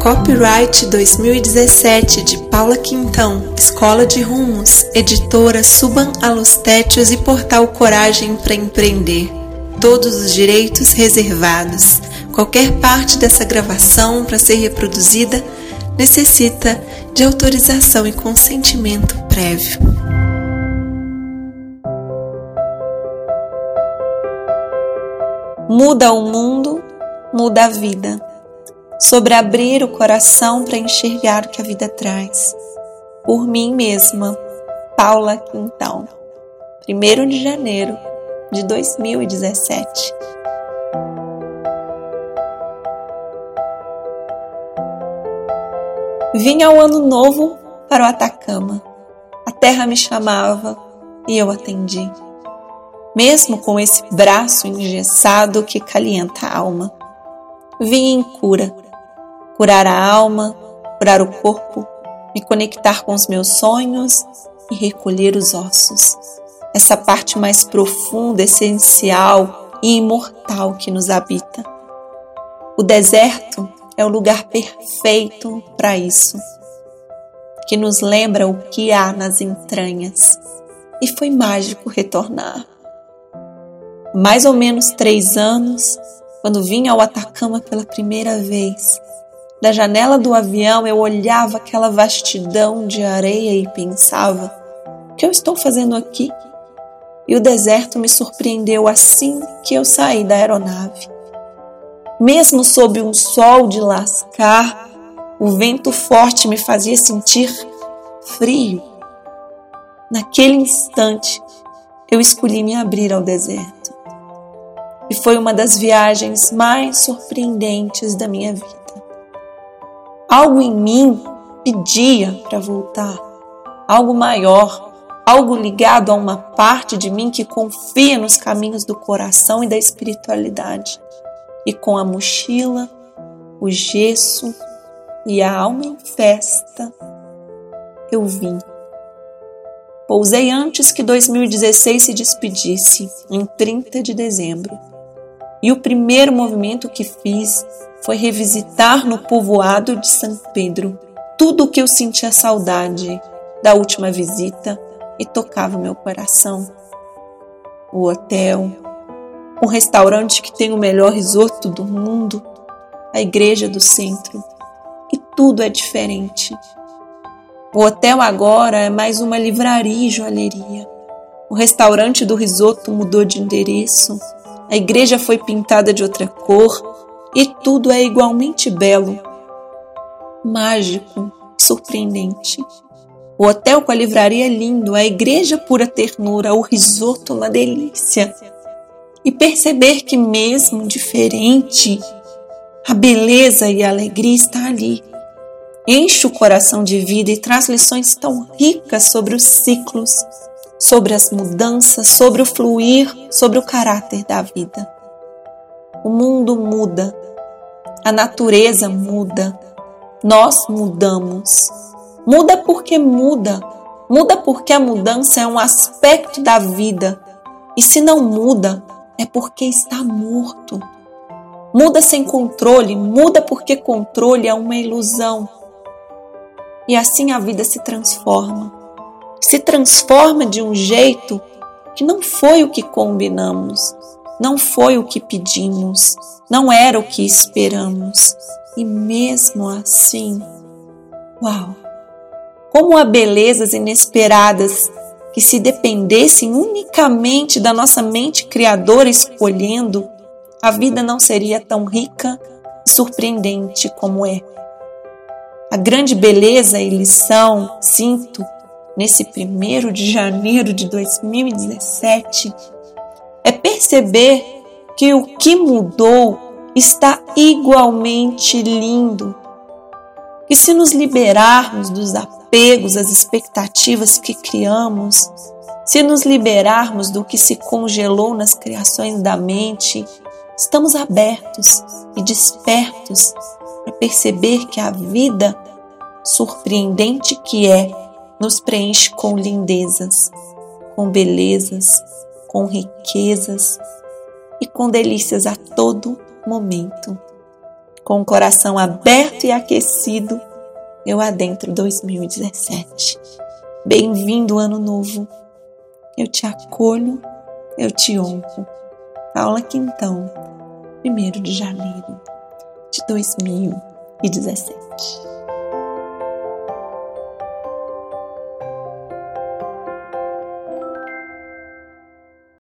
Copyright 2017 de Paula Quintão, Escola de Rumos, editora Suban Alostétios e Portal Coragem para Empreender. Todos os direitos reservados. Qualquer parte dessa gravação para ser reproduzida necessita de autorização e consentimento prévio. Muda o mundo, muda a vida sobre abrir o coração para enxergar o que a vida traz. Por mim mesma, Paula Quintão, 1 de janeiro de 2017. Vim ao ano novo para o Atacama. A terra me chamava e eu atendi. Mesmo com esse braço engessado que calienta a alma. Vim em cura curar a alma, curar o corpo, me conectar com os meus sonhos e recolher os ossos. Essa parte mais profunda, essencial e imortal que nos habita. O deserto é o lugar perfeito para isso, que nos lembra o que há nas entranhas. E foi mágico retornar. Mais ou menos três anos, quando vim ao Atacama pela primeira vez, da janela do avião eu olhava aquela vastidão de areia e pensava: o que eu estou fazendo aqui? E o deserto me surpreendeu assim que eu saí da aeronave. Mesmo sob um sol de lascar, o vento forte me fazia sentir frio. Naquele instante, eu escolhi me abrir ao deserto. E foi uma das viagens mais surpreendentes da minha vida. Algo em mim pedia para voltar, algo maior, algo ligado a uma parte de mim que confia nos caminhos do coração e da espiritualidade. E com a mochila, o gesso e a alma em festa, eu vim. Pousei antes que 2016 se despedisse, em 30 de dezembro. E o primeiro movimento que fiz foi revisitar no povoado de São Pedro tudo o que eu sentia saudade da última visita e tocava meu coração. O hotel, o restaurante que tem o melhor risoto do mundo, a igreja do centro. E tudo é diferente. O hotel agora é mais uma livraria e joalheria. O restaurante do risoto mudou de endereço. A igreja foi pintada de outra cor e tudo é igualmente belo, mágico, surpreendente. O hotel com a livraria é lindo, a igreja pura ternura, o risoto uma delícia. E perceber que mesmo diferente, a beleza e a alegria está ali. Enche o coração de vida e traz lições tão ricas sobre os ciclos, sobre as mudanças, sobre o fluir, sobre o caráter da vida. O mundo muda, a natureza muda, nós mudamos. Muda porque muda, muda porque a mudança é um aspecto da vida. E se não muda, é porque está morto. Muda sem controle, muda porque controle é uma ilusão. E assim a vida se transforma. Se transforma de um jeito que não foi o que combinamos não foi o que pedimos, não era o que esperamos. E mesmo assim, uau! Como há belezas inesperadas que, se dependessem unicamente da nossa mente criadora escolhendo, a vida não seria tão rica e surpreendente como é. A grande beleza e lição, sinto, nesse primeiro de janeiro de 2017 é perceber que o que mudou está igualmente lindo. E se nos liberarmos dos apegos, das expectativas que criamos, se nos liberarmos do que se congelou nas criações da mente, estamos abertos e despertos para perceber que a vida, surpreendente que é, nos preenche com lindezas, com belezas, com riquezas e com delícias a todo momento. com o coração aberto e aquecido, eu adentro 2017. Bem-vindo, Ano Novo. Eu te acolho, eu te honro. Aula Quintão, 1 de janeiro de 2017.